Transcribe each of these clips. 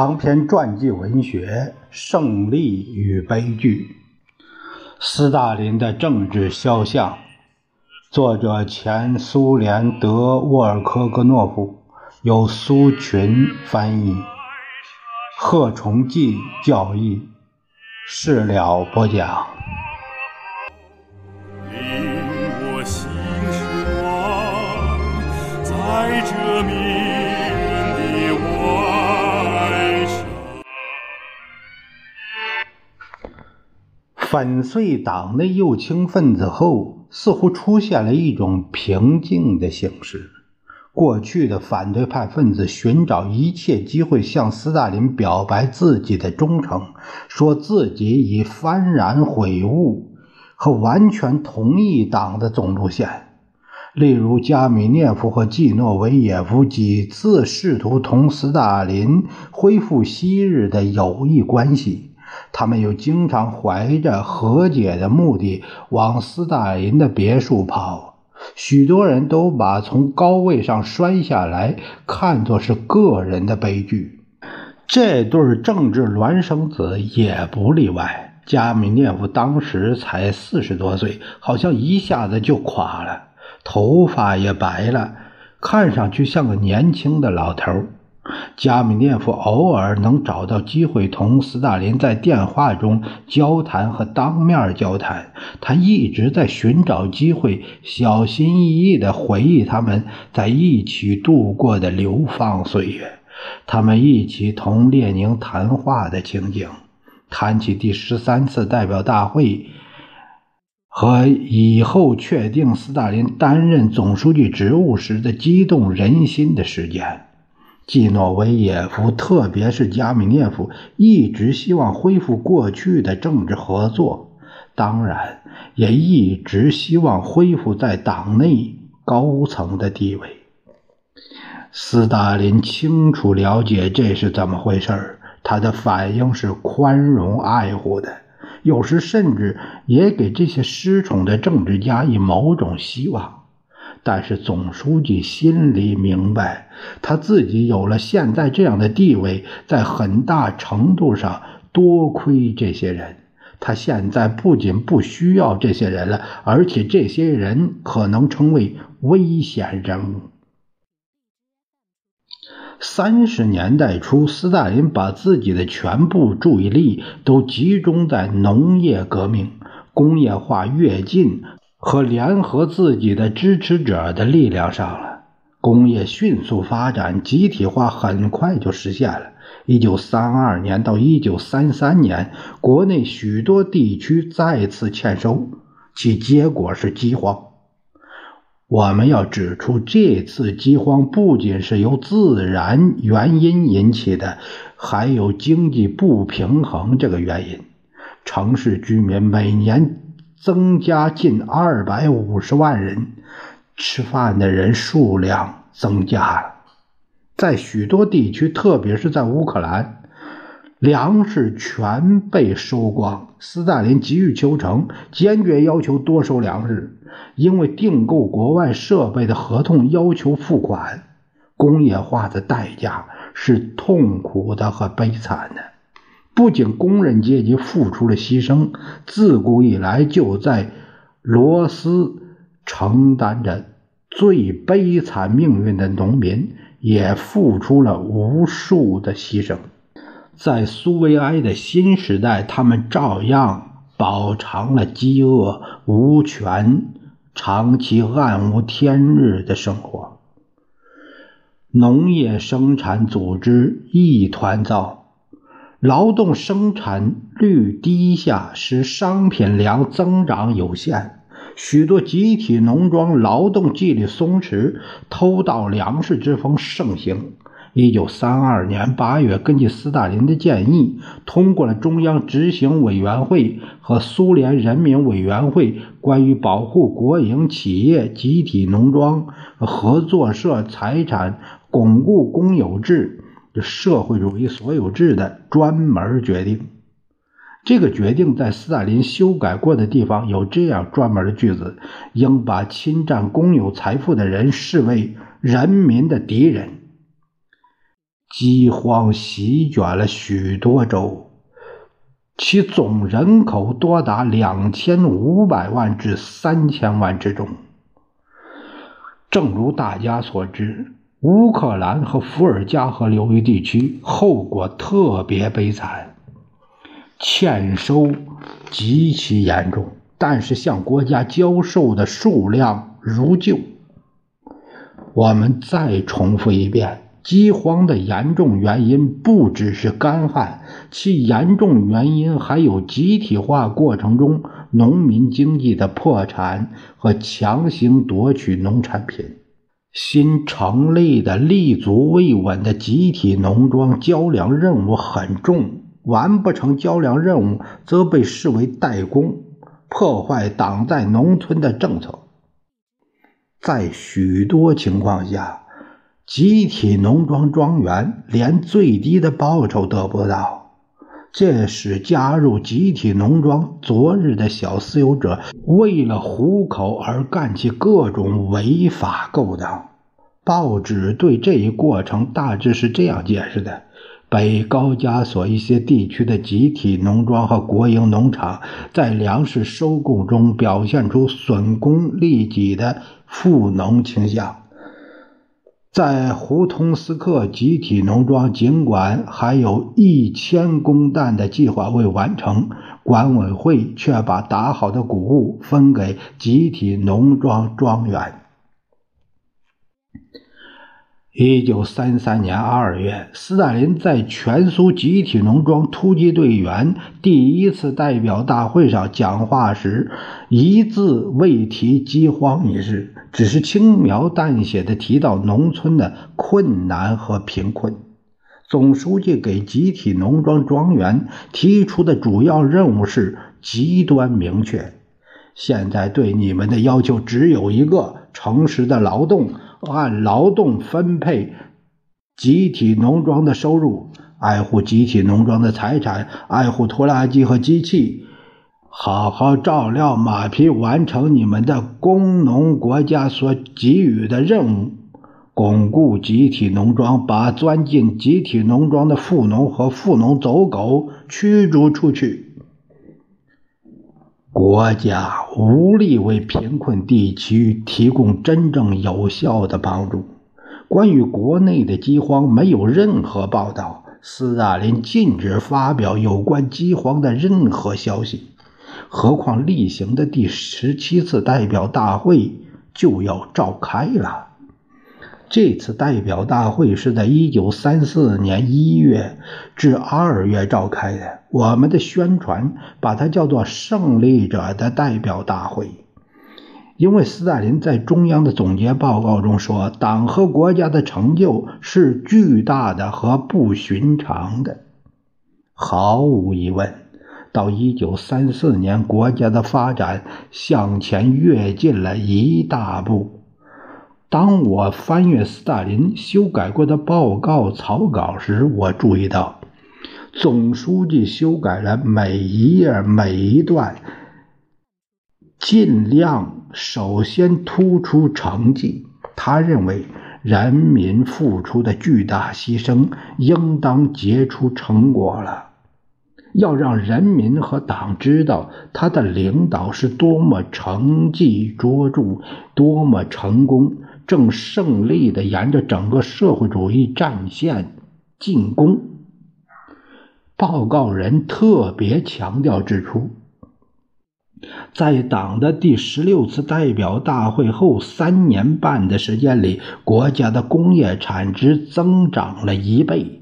长篇传记文学《胜利与悲剧》，斯大林的政治肖像，作者前苏联德沃尔科格诺夫，由苏群翻译，贺崇济教译，事了播讲。我心在这粉碎党内右倾分子后，似乎出现了一种平静的形势。过去的反对派分子寻找一切机会向斯大林表白自己的忠诚，说自己已幡然悔悟和完全同意党的总路线。例如，加米涅夫和季诺维耶夫几次试图同斯大林恢复昔日的友谊关系。他们又经常怀着和解的目的往斯大林的别墅跑，许多人都把从高位上摔下来看作是个人的悲剧。这对政治孪生子也不例外。加米涅夫当时才四十多岁，好像一下子就垮了，头发也白了，看上去像个年轻的老头。加米涅夫偶尔能找到机会同斯大林在电话中交谈和当面交谈，他一直在寻找机会，小心翼翼地回忆他们在一起度过的流放岁月，他们一起同列宁谈话的情景，谈起第十三次代表大会和以后确定斯大林担任总书记职务时的激动人心的事件。季诺维耶夫，特别是加米涅夫，一直希望恢复过去的政治合作，当然也一直希望恢复在党内高层的地位。斯大林清楚了解这是怎么回事他的反应是宽容爱护的，有时甚至也给这些失宠的政治家以某种希望。但是总书记心里明白，他自己有了现在这样的地位，在很大程度上多亏这些人。他现在不仅不需要这些人了，而且这些人可能成为危险人物。三十年代初，斯大林把自己的全部注意力都集中在农业革命、工业化跃进。和联合自己的支持者的力量上了，工业迅速发展，集体化很快就实现了。一九三二年到一九三三年，国内许多地区再次欠收，其结果是饥荒。我们要指出，这次饥荒不仅是由自然原因引起的，还有经济不平衡这个原因。城市居民每年。增加近二百五十万人，吃饭的人数量增加了。在许多地区，特别是在乌克兰，粮食全被收光。斯大林急于求成，坚决要求多收粮食，因为订购国外设备的合同要求付款。工业化的代价是痛苦的和悲惨的。不仅工人阶级付出了牺牲，自古以来就在罗斯承担着最悲惨命运的农民也付出了无数的牺牲。在苏维埃的新时代，他们照样饱尝了饥饿、无权、长期暗无天日的生活。农业生产组织一团糟。劳动生产率低下，使商品粮增长有限。许多集体农庄劳动纪律松弛，偷盗粮食之风盛行。一九三二年八月，根据斯大林的建议，通过了中央执行委员会和苏联人民委员会关于保护国营企业、集体农庄、合作社财产巩固公有制。社会主义所有制的专门决定，这个决定在斯大林修改过的地方有这样专门的句子：应把侵占公有财富的人视为人民的敌人。饥荒席卷了许多州，其总人口多达两千五百万至三千万之中。正如大家所知，乌克兰和伏尔加河流域地区后果特别悲惨，欠收极其严重，但是向国家交售的数量如旧。我们再重复一遍。饥荒的严重原因不只是干旱，其严重原因还有集体化过程中农民经济的破产和强行夺取农产品。新成立的立足未稳的集体农庄交粮任务很重，完不成交粮任务则被视为怠工，破坏党在农村的政策。在许多情况下。集体农庄庄园连最低的报酬得不到，这使加入集体农庄昨日的小私有者为了糊口而干起各种违法勾当。报纸对这一过程大致是这样解释的：北高加索一些地区的集体农庄和国营农场在粮食收购中表现出损公利己的富农倾向。在胡通斯克集体农庄，尽管还有一千公担的计划未完成，管委会却把打好的谷物分给集体农庄庄园。一九三三年二月，斯大林在全苏集体农庄突击队员第一次代表大会上讲话时，一字未提饥荒一事，只是轻描淡写的提到农村的困难和贫困。总书记给集体农庄庄园提出的主要任务是极端明确：现在对你们的要求只有一个，诚实的劳动。按劳动分配集体农庄的收入，爱护集体农庄的财产，爱护拖拉机和机器，好好照料马匹，完成你们的工农国家所给予的任务，巩固集体农庄，把钻进集体农庄的富农和富农走狗驱逐出去。国家无力为贫困地区提供真正有效的帮助。关于国内的饥荒，没有任何报道。斯大林禁止发表有关饥荒的任何消息。何况例行的第十七次代表大会就要召开了。这次代表大会是在一九三四年一月至二月召开的。我们的宣传把它叫做“胜利者的代表大会”，因为斯大林在中央的总结报告中说：“党和国家的成就是巨大的和不寻常的。”毫无疑问，到一九三四年，国家的发展向前跃进了一大步。当我翻阅斯大林修改过的报告草稿时，我注意到，总书记修改了每一页每一段，尽量首先突出成绩。他认为，人民付出的巨大牺牲应当结出成果了，要让人民和党知道他的领导是多么成绩卓著，多么成功。正胜利地沿着整个社会主义战线进攻。报告人特别强调指出，在党的第十六次代表大会后三年半的时间里，国家的工业产值增长了一倍。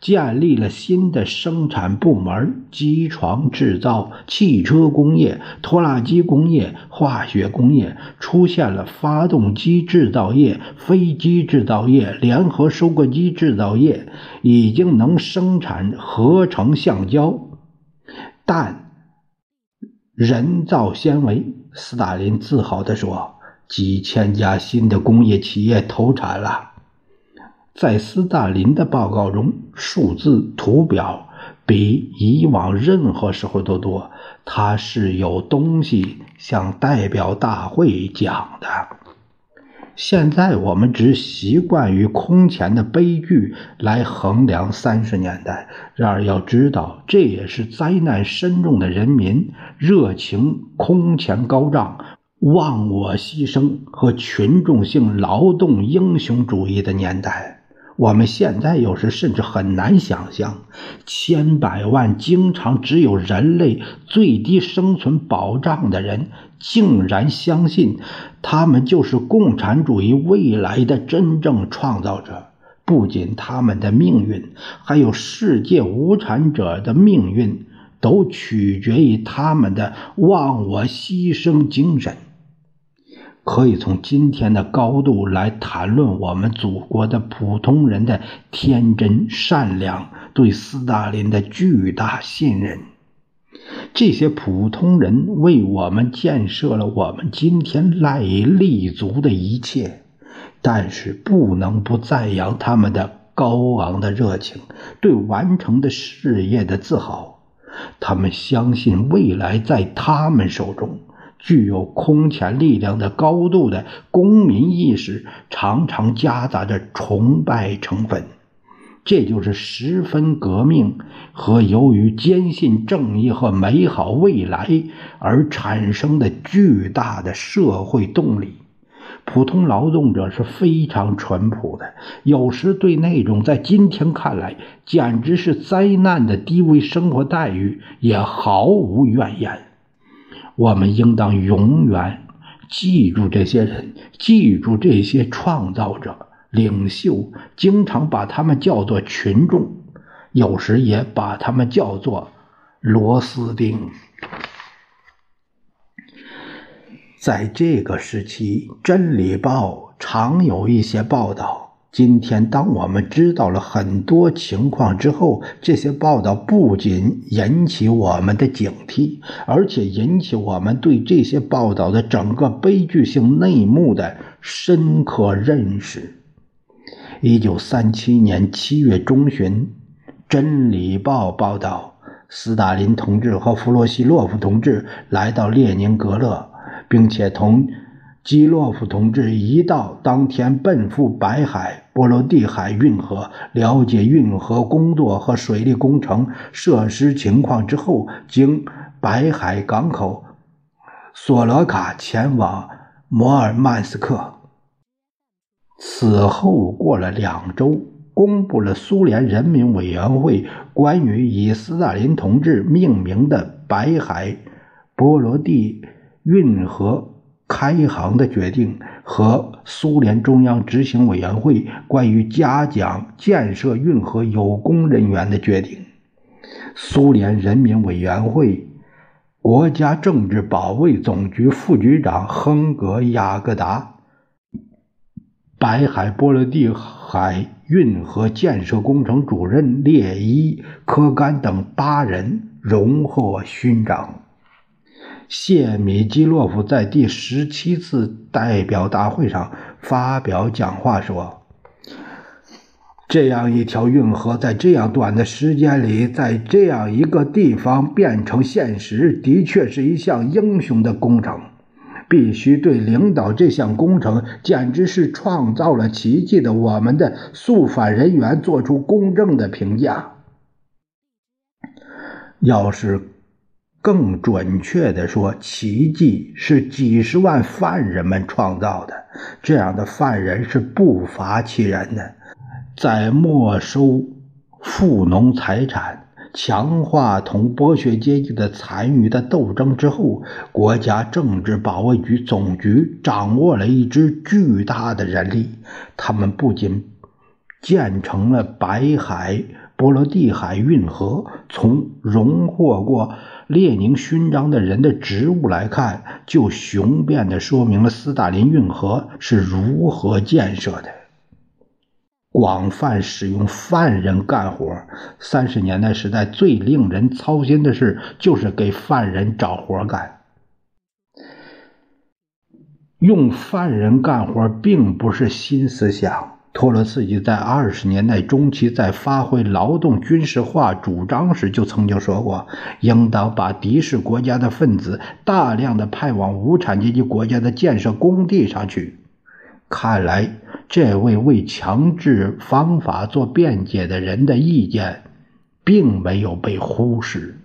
建立了新的生产部门：机床制造、汽车工业、拖拉机工业、化学工业，出现了发动机制造业、飞机制造业、联合收割机制造业，已经能生产合成橡胶、氮、人造纤维。斯大林自豪地说：“几千家新的工业企业投产了。”在斯大林的报告中，数字图表比以往任何时候都多。他是有东西向代表大会讲的。现在我们只习惯于空前的悲剧来衡量三十年代，然而要知道，这也是灾难深重的人民热情空前高涨、忘我牺牲和群众性劳动英雄主义的年代。我们现在有时甚至很难想象，千百万经常只有人类最低生存保障的人，竟然相信他们就是共产主义未来的真正创造者。不仅他们的命运，还有世界无产者的命运，都取决于他们的忘我牺牲精神。可以从今天的高度来谈论我们祖国的普通人的天真善良，对斯大林的巨大信任。这些普通人为我们建设了我们今天赖以立足的一切，但是不能不赞扬他们的高昂的热情，对完成的事业的自豪。他们相信未来在他们手中。具有空前力量的高度的公民意识，常常夹杂着崇拜成分，这就是十分革命和由于坚信正义和美好未来而产生的巨大的社会动力。普通劳动者是非常淳朴的，有时对那种在今天看来简直是灾难的低微生活待遇也毫无怨言。我们应当永远记住这些人，记住这些创造者、领袖，经常把他们叫做群众，有时也把他们叫做螺丝钉。在这个时期，《真理报》常有一些报道。今天，当我们知道了很多情况之后，这些报道不仅引起我们的警惕，而且引起我们对这些报道的整个悲剧性内幕的深刻认识。一九三七年七月中旬，《真理报》报道，斯大林同志和弗洛西洛夫同志来到列宁格勒，并且同。基洛夫同志一到当天奔赴白海波罗的海运河，了解运河工作和水利工程设施情况之后，经白海港口索罗卡前往摩尔曼斯克。此后过了两周，公布了苏联人民委员会关于以斯大林同志命名的白海波罗的运河。开航的决定和苏联中央执行委员会关于嘉奖建设运河有功人员的决定，苏联人民委员会国家政治保卫总局副局长亨格雅各达、白海波罗的海运河建设工程主任列伊科甘等八人荣获勋章。谢米基洛夫在第十七次代表大会上发表讲话说：“这样一条运河在这样短的时间里，在这样一个地方变成现实，的确是一项英雄的工程。必须对领导这项工程，简直是创造了奇迹的我们的肃反人员做出公正的评价。要是……”更准确地说，奇迹是几十万犯人们创造的。这样的犯人是不乏其人的，在没收富农财产、强化同剥削阶级的残余的斗争之后，国家政治保卫局总局掌握了一支巨大的人力。他们不仅建成了白海波罗的海运河，从荣获过。列宁勋章的人的职务来看，就雄辩地说明了斯大林运河是如何建设的。广泛使用犯人干活。三十年代时代最令人操心的事，就是给犯人找活干。用犯人干活并不是新思想。托洛茨基在二十年代中期在发挥劳动军事化主张时，就曾经说过：应当把敌视国家的分子大量的派往无产阶级国家的建设工地上去。看来，这位为强制方法做辩解的人的意见，并没有被忽视。